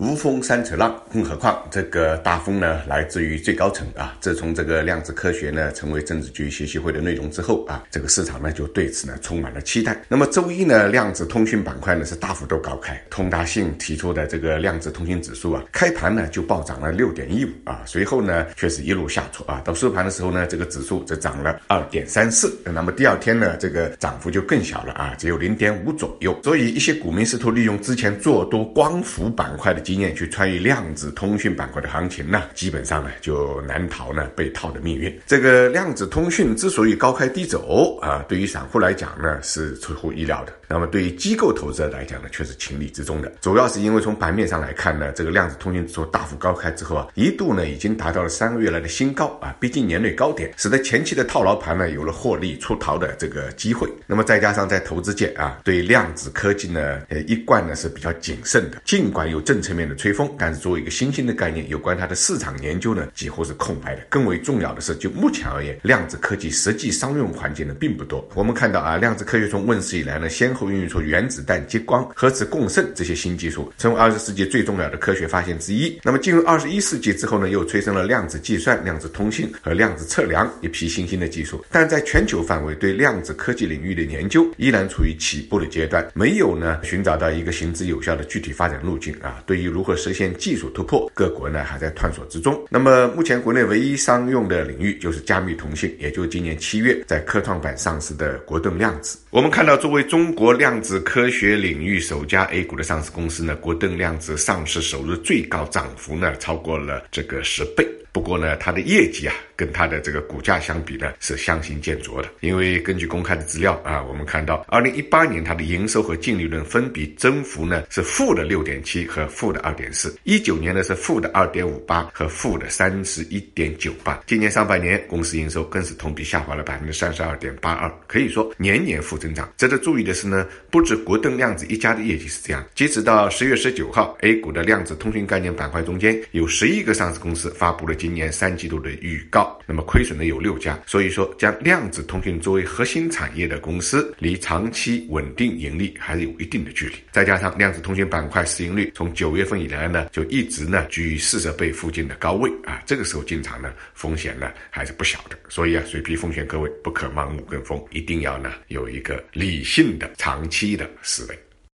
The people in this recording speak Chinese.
无风三尺浪，更何况这个大风呢，来自于最高层啊。自从这个量子科学呢成为政治局学习会的内容之后啊，这个市场呢就对此呢充满了期待。那么周一呢，量子通讯板块呢是大幅度高开，通达信提出的这个量子通讯指数啊，开盘呢就暴涨了六点一五啊，随后呢却是一路下挫啊，到收盘的时候呢，这个指数则涨了二点三四。那么第二天呢，这个涨幅就更小了啊，只有零点五左右。所以一些股民试图利用之前做多光伏板块的。经验去参与量子通讯板块的行情呢，基本上呢就难逃呢被套的命运。这个量子通讯之所以高开低走啊，对于散户来讲呢是出乎意料的。那么对于机构投资者来讲呢，却是情理之中的。主要是因为从盘面上来看呢，这个量子通讯指数大幅高开之后啊，一度呢已经达到了三个月来的新高啊，逼近年内高点，使得前期的套牢盘呢有了获利出逃的这个机会。那么再加上在投资界啊，对量子科技呢，呃一贯呢是比较谨慎的，尽管有政策面面的吹风，但是作为一个新兴的概念，有关它的市场研究呢几乎是空白的。更为重要的是，就目前而言，量子科技实际商用环境呢并不多。我们看到啊，量子科学从问世以来呢，先后孕育出原子弹、激光、核磁共振这些新技术，成为二十世纪最重要的科学发现之一。那么进入二十一世纪之后呢，又催生了量子计算、量子通信和量子测量一批新兴的技术。但在全球范围对量子科技领域的研究依然处于起步的阶段，没有呢寻找到一个行之有效的具体发展路径啊。对于如何实现技术突破，各国呢还在探索之中。那么目前国内唯一商用的领域就是加密通信，也就是今年七月在科创板上市的国盾量子。我们看到作为中国。量子科学领域首家 A 股的上市公司呢，国盾量子上市首日最高涨幅呢，超过了这个十倍。不过呢，它的业绩啊，跟它的这个股价相比呢，是相形见绌的。因为根据公开的资料啊，我们看到，二零一八年它的营收和净利润分别增幅呢是负的六点七和负的二点四，一九年呢是负的二点五八和负的三十一点九八。今年上半年公司营收更是同比下滑了百分之三十二点八二，可以说年年负增长。值得注意的是呢，不止国盾量子一家的业绩是这样，截止到十月十九号，A 股的量子通讯概念板块中间有十一个上市公司发布了。今年三季度的预告，那么亏损的有六家，所以说将量子通讯作为核心产业的公司，离长期稳定盈利还是有一定的距离。再加上量子通讯板块市盈率从九月月份以来呢，就一直呢居于四十倍附近的高位啊，这个时候进场呢风险呢还是不小的。所以啊，水皮奉劝各位不可盲目跟风，一定要呢有一个理性的长期的思维。